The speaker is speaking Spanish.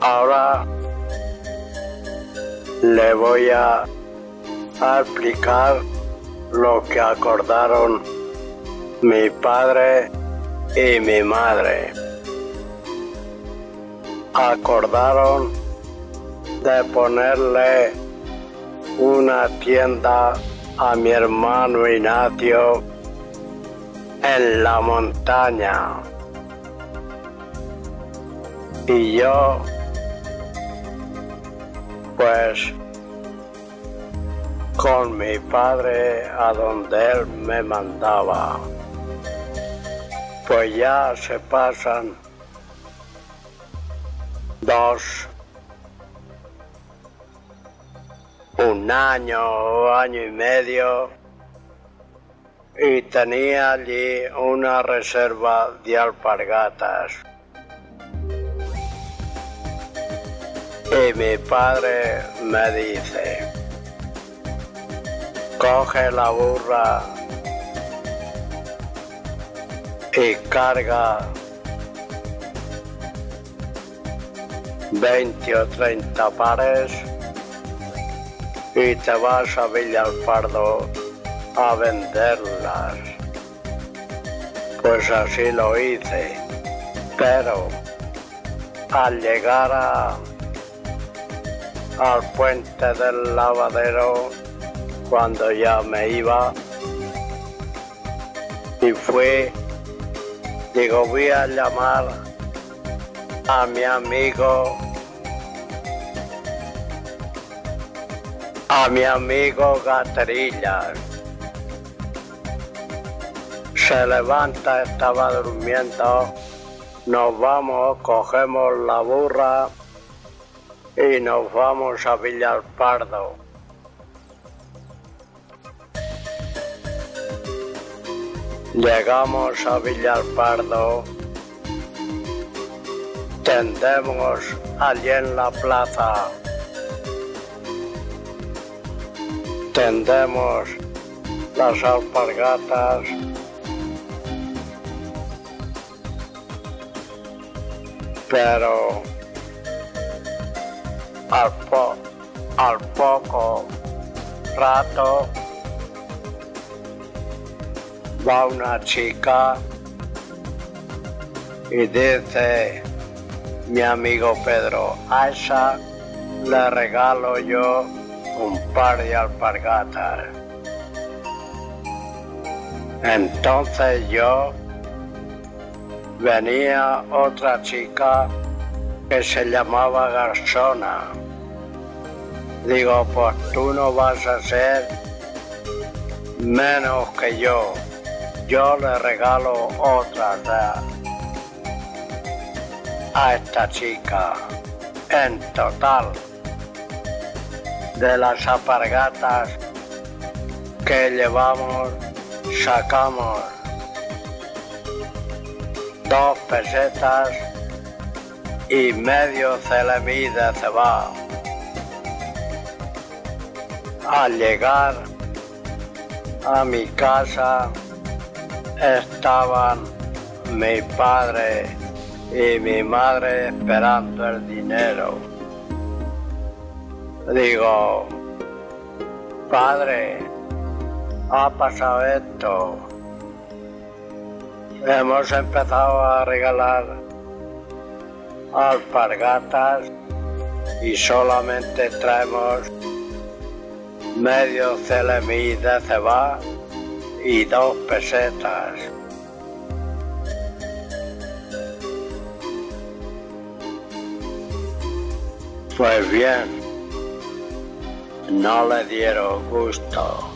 Ahora le voy a, a explicar lo que acordaron mi padre y mi madre. Acordaron de ponerle una tienda a mi hermano Ignacio en la montaña. Y yo, pues, con mi padre a donde él me mandaba. Pues ya se pasan dos, un año, año y medio, y tenía allí una reserva de alpargatas. Y mi padre me dice, coge la burra y carga 20 o 30 pares y te vas a Villalpardo a venderlas. Pues así lo hice, pero al llegar a, al puente del lavadero, cuando ya me iba, y fui, digo, voy a llamar a mi amigo, a mi amigo Gaterillas. Se levanta, estaba durmiendo, nos vamos, cogemos la burra y nos vamos a Villalpardo. Llegamos a Villalpardo, tendemos allí en la plaza, tendemos las alpargatas, pero al, po- al poco rato va una chica y dice mi amigo Pedro, a esa le regalo yo un par de alpargatas. Entonces yo venía otra chica que se llamaba Garzona. Digo, pues tú no vas a ser menos que yo. Yo le regalo otra a esta chica. En total, de las apargatas que llevamos, sacamos dos pesetas y medio de cebado. Al llegar a mi casa estaban mi padre y mi madre esperando el dinero. Digo, padre, ha pasado esto. Hemos empezado a regalar alpargatas y solamente traemos medio celemí de cebá y dos pesetas. Pues bien, no le dieron gusto.